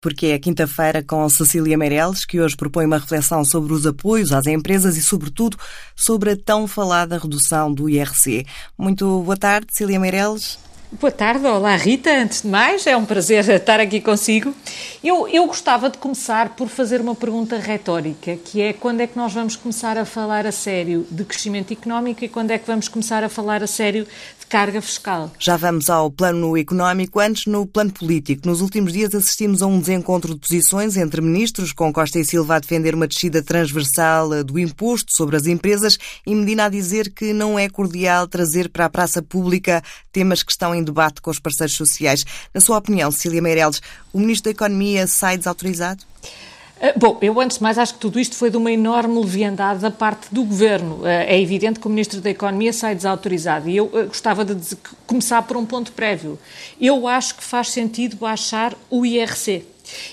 porque é quinta-feira com Cecília Meirelles, que hoje propõe uma reflexão sobre os apoios às empresas e, sobretudo, sobre a tão falada redução do IRC. Muito boa tarde, Cecília Meirelles. Boa tarde, olá Rita. Antes de mais, é um prazer estar aqui consigo. Eu, eu gostava de começar por fazer uma pergunta retórica, que é quando é que nós vamos começar a falar a sério de crescimento económico e quando é que vamos começar a falar a sério carga fiscal. Já vamos ao plano económico, antes no plano político. Nos últimos dias assistimos a um desencontro de posições entre ministros, com Costa e Silva a defender uma descida transversal eh, do imposto sobre as empresas e Medina a dizer que não é cordial trazer para a praça pública temas que estão em debate com os parceiros sociais. Na sua opinião, Cecília Meirelles, o ministro da Economia sai desautorizado? Ah, bom, eu antes de mais acho que tudo isto foi de uma enorme leviandade da parte do Governo. Ah, é evidente que o Ministro da Economia sai desautorizado e eu ah, gostava de começar por um ponto prévio. Eu acho que faz sentido baixar o IRC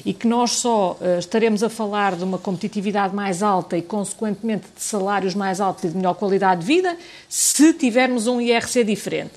e que nós só estaremos a falar de uma competitividade mais alta e, consequentemente, de salários mais altos e de melhor qualidade de vida se tivermos um IRC diferente.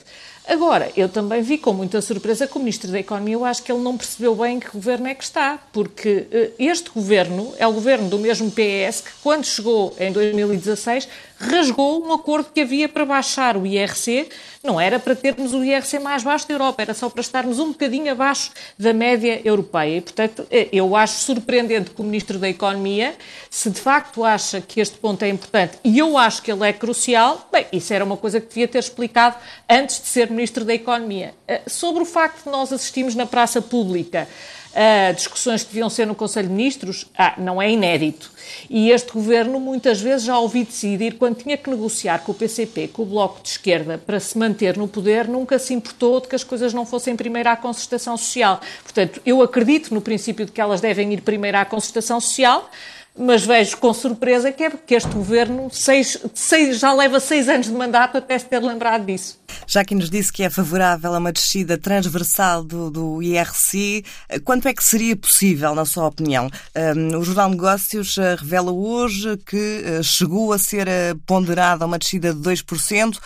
Agora, eu também vi com muita surpresa que o Ministro da Economia, eu acho que ele não percebeu bem que governo é que está, porque uh, este governo é o governo do mesmo PS que, quando chegou em 2016, rasgou um acordo que havia para baixar o IRC. Não era para termos o IRC mais baixo da Europa, era só para estarmos um bocadinho abaixo da média europeia. E, portanto, eh, eu acho surpreendente que o Ministro da Economia, se de facto acha que este ponto é importante, e eu acho que ele é crucial, bem, isso era uma coisa que devia ter explicado antes de ser Ministro da Economia. Eh, sobre o facto de nós assistimos na praça pública uh, discussões que deviam ser no Conselho de Ministros, ah, não é inédito. E este governo muitas vezes já ouvi decidir, quando tinha que negociar com o PCP, com o Bloco de Esquerda, para se manter no poder, nunca se importou de que as coisas não fossem primeiro à concertação social. Portanto, eu acredito no princípio de que elas devem ir primeiro à concertação social mas vejo com surpresa que é porque este governo seis, seis, já leva seis anos de mandato até se ter lembrado disso. Já que nos disse que é favorável a uma descida transversal do, do IRC, quanto é que seria possível, na sua opinião? Um, o Jornal Negócios uh, revela hoje que uh, chegou a ser uh, ponderada uma descida de 2%,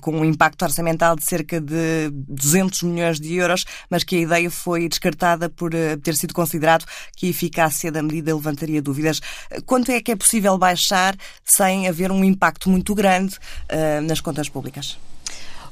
com um impacto orçamental de cerca de 200 milhões de euros, mas que a ideia foi descartada por ter sido considerado que a eficácia da medida levantaria dúvidas quanto é que é possível baixar sem haver um impacto muito grande uh, nas contas públicas?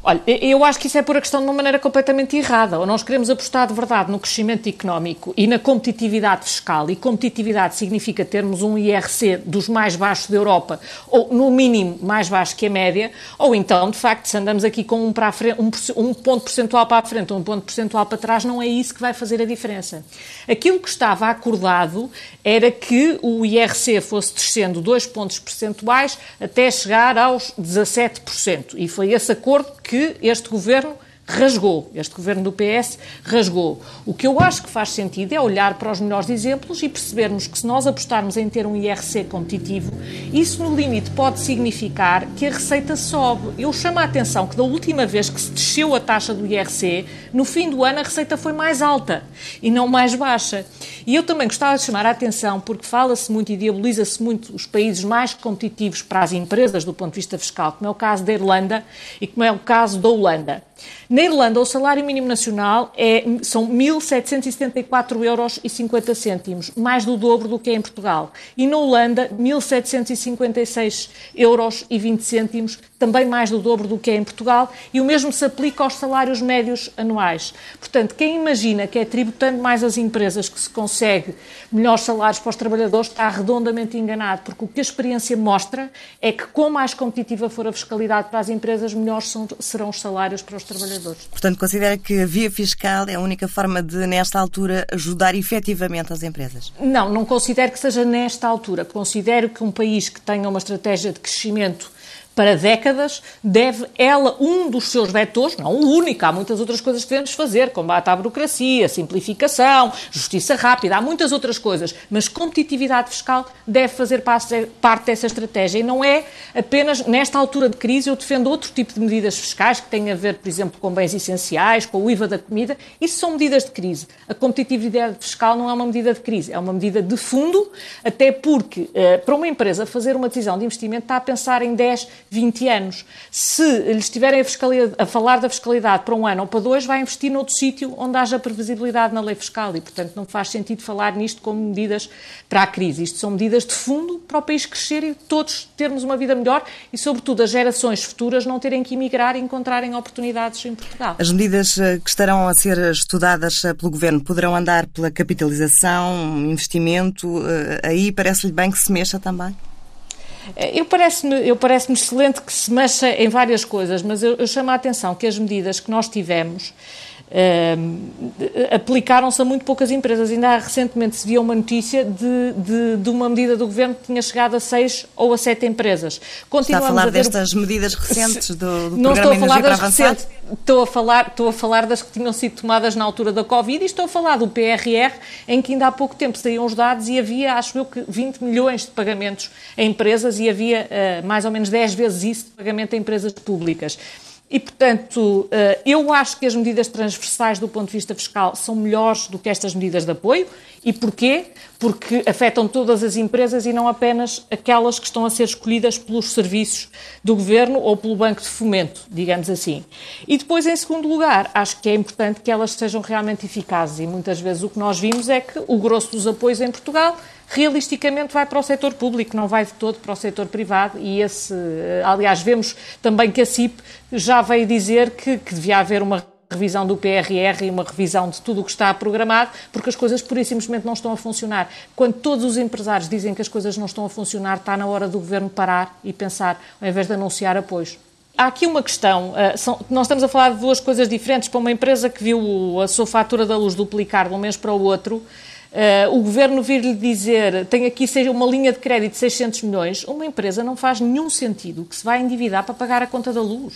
Olha, eu acho que isso é por a questão de uma maneira completamente errada. Ou nós queremos apostar de verdade no crescimento económico e na competitividade fiscal, e competitividade significa termos um IRC dos mais baixos da Europa, ou no mínimo mais baixo que a média, ou então, de facto, se andamos aqui com um, para frente, um, um ponto percentual para a frente, um ponto percentual para trás, não é isso que vai fazer a diferença. Aquilo que estava acordado era que o IRC fosse descendo dois pontos percentuais até chegar aos 17%. E foi esse acordo que este governo rasgou, este governo do PS rasgou. O que eu acho que faz sentido é olhar para os melhores exemplos e percebermos que se nós apostarmos em ter um IRC competitivo, isso no limite pode significar que a receita sobe. Eu chamo a atenção que da última vez que se desceu a taxa do IRC, no fim do ano a receita foi mais alta e não mais baixa. E eu também gostava de chamar a atenção porque fala-se muito e diaboliza-se muito os países mais competitivos para as empresas do ponto de vista fiscal, como é o caso da Irlanda e como é o caso da Holanda. Na Irlanda, o salário mínimo nacional é, são 1.774 euros e 50 cêntimos, mais do dobro do que é em Portugal. E na Holanda, 1.756 euros e 20 cêntimos, também mais do dobro do que é em Portugal, e o mesmo se aplica aos salários médios anuais. Portanto, quem imagina que é tributando mais as empresas que se consegue melhores salários para os trabalhadores está redondamente enganado, porque o que a experiência mostra é que, com mais competitiva for a fiscalidade para as empresas, melhores são, serão os salários para os trabalhadores. Portanto, considera que a via fiscal é a única forma de, nesta altura, ajudar efetivamente as empresas? Não, não considero que seja nesta altura. Considero que um país que tenha uma estratégia de crescimento para décadas, deve ela, um dos seus vetores, não o único, há muitas outras coisas que devemos fazer, combate à burocracia, simplificação, justiça rápida, há muitas outras coisas, mas competitividade fiscal deve fazer parte dessa estratégia e não é apenas nesta altura de crise eu defendo outro tipo de medidas fiscais que têm a ver, por exemplo, com bens essenciais, com o IVA da comida, isso são medidas de crise. A competitividade fiscal não é uma medida de crise, é uma medida de fundo, até porque eh, para uma empresa fazer uma decisão de investimento está a pensar em 10, 20 anos. Se lhes estiverem a, a, falar da fiscalidade para um ano ou para dois, vai investir noutro sítio onde haja previsibilidade na lei fiscal e, portanto, não faz sentido falar nisto como medidas para a crise. Isto são medidas de fundo para o país crescer e todos termos uma vida melhor e, sobretudo, as gerações futuras não terem que emigrar e encontrarem oportunidades em Portugal. As medidas eh, que estarão a ser estudadas eh, pelo Governo poderão andar pela capitalização, investimento, eh, aí parece-lhe bem que se mexa também? Eu parece-me eu parece excelente que se mexa em várias coisas, mas eu, eu chamo a atenção que as medidas que nós tivemos Uh, aplicaram-se a muito poucas empresas. Ainda recentemente se via uma notícia de, de, de, uma medida do governo que tinha chegado a seis ou a sete empresas. Continuamos Está a falar a destas medidas recentes do, do Não estou a falar das recentes, estou a falar, estou a falar das que tinham sido tomadas na altura da Covid e estou a falar do PRR, em que ainda há pouco tempo saíam os dados e havia, acho eu, que 20 milhões de pagamentos a empresas e havia uh, mais ou menos 10 vezes isso de pagamento a empresas públicas. E, portanto, eh, eu acho que as medidas transversais do ponto de vista fiscal são melhores do que estas medidas de apoio. E porquê? Porque afetam todas as empresas e não apenas aquelas que estão a ser escolhidas pelos serviços do governo ou pelo Banco de Fomento, digamos assim. E depois, em segundo lugar, acho que é importante que elas sejam realmente eficazes. E muitas vezes o que nós vimos é que o grosso dos apoios em Portugal realisticamente vai para o setor público, não vai de todo para o setor privado e esse, eh, aliás, vemos também que a CIP já veio dizer que, que devia haver uma revisão do PRR e uma revisão de tudo o que está programado, porque as coisas pura e simplesmente não estão a funcionar. Quando todos os empresários dizem que as coisas não estão a funcionar, está na hora do governo parar e pensar, ao invés de anunciar apoios. Há aqui uma questão. Uh, são, nós estamos a falar de duas coisas diferentes. Para uma empresa que viu a sua fatura da luz duplicar de um mês para o outro, Uh, o governo vir-lhe dizer tem aqui seja uma linha de crédito de 600 milhões, uma empresa não faz nenhum sentido que se vai endividar para pagar a conta da luz.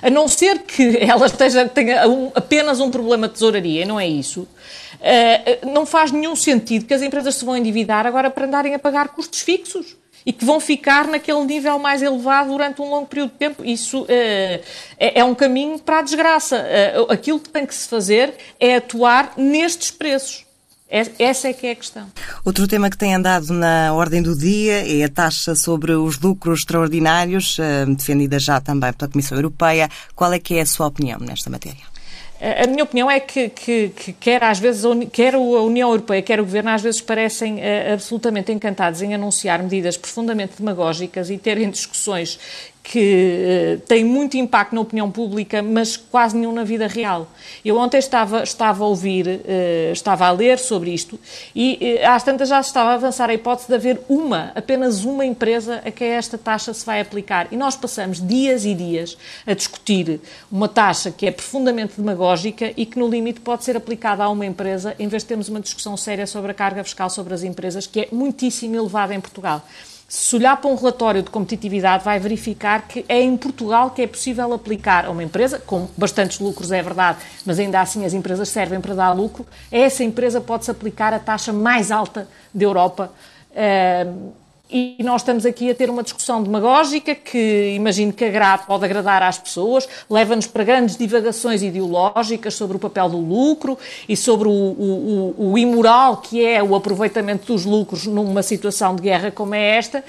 A não ser que ela esteja, tenha um, apenas um problema de tesouraria, não é isso, uh, não faz nenhum sentido que as empresas se vão endividar agora para andarem a pagar custos fixos e que vão ficar naquele nível mais elevado durante um longo período de tempo. Isso uh, é, é, um caminho para a desgraça. Uh, aquilo que tem que se fazer é atuar nestes preços. Essa é que é a questão. Outro tema que tem andado na ordem do dia é a taxa sobre os lucros extraordinários, eh, defendida já também pela Comissão Europeia. Qual é que é a sua opinião nesta matéria? A minha opinião é que, que, que, quer às vezes quer a União Europeia, quer o Governo, às vezes parecem uh, absolutamente encantados em anunciar medidas profundamente demagógicas e terem discussões que uh, têm muito impacto na opinião pública, mas quase nenhum na vida real. Eu ontem estava, estava a ouvir, uh, estava a ler sobre isto e uh, às tantas já estava a avançar a hipótese de haver uma, apenas uma empresa a que esta taxa se vai aplicar. E nós passamos dias e dias a discutir uma taxa que é profundamente demagógica e que no limite pode ser aplicada a uma empresa em vez de termos uma discussão séria sobre a carga fiscal sobre as empresas, que é muitíssimo elevada em Portugal. Se olhar para um relatório de competitividade, vai verificar que é em Portugal que é possível aplicar a uma empresa, com bastantes lucros, é verdade, mas ainda assim as empresas servem para dar lucro, a essa empresa pode-se aplicar a taxa mais alta da Europa. Uh, e nós estamos aqui a ter uma discussão demagógica que imagino que agrade, pode agradar às pessoas, leva-nos para grandes divagações ideológicas sobre o papel do lucro e sobre o, o, o, o imoral que é o aproveitamento dos lucros numa situação de guerra como é esta.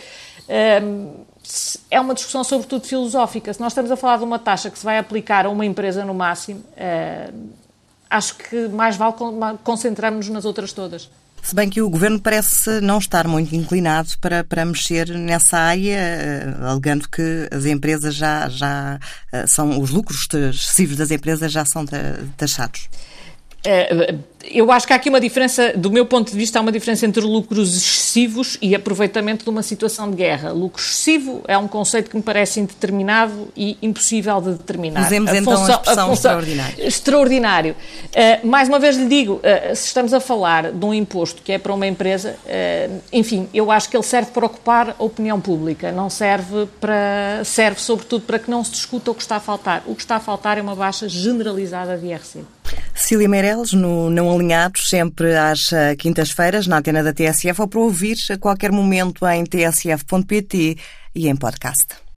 é uma discussão sobretudo filosófica. Se nós estamos a falar de uma taxa que se vai aplicar a uma empresa no máximo, acho que mais vale concentrarmos-nos nas outras todas. Se bem que o governo parece não estar muito inclinado para, para mexer nessa área, eh, alegando que as empresas já, já eh, são, os lucros excessivos das empresas já são taxados. É, eu acho que há aqui uma diferença, do meu ponto de vista, há uma diferença entre lucros excessivos e aproveitamento de uma situação de guerra. Lucro excessivo é um conceito que me parece indeterminado e impossível de determinar. Usemos a então função, a expressão a função, extraordinário. Extraordinário. Uh, mais uma vez lhe digo, uh, se estamos a falar de um imposto que é para uma empresa, uh, enfim, eu acho que ele serve para ocupar a opinião pública, não serve para, serve sobretudo para que não se discuta o que está a faltar. O que está a faltar é uma baixa generalizada de IRC. Cília Meireles, no Não Alinhados, sempre às eh, quintas-feiras, na antena da TSF, ou para ouvir a qualquer momento em tsf.pt e em podcast.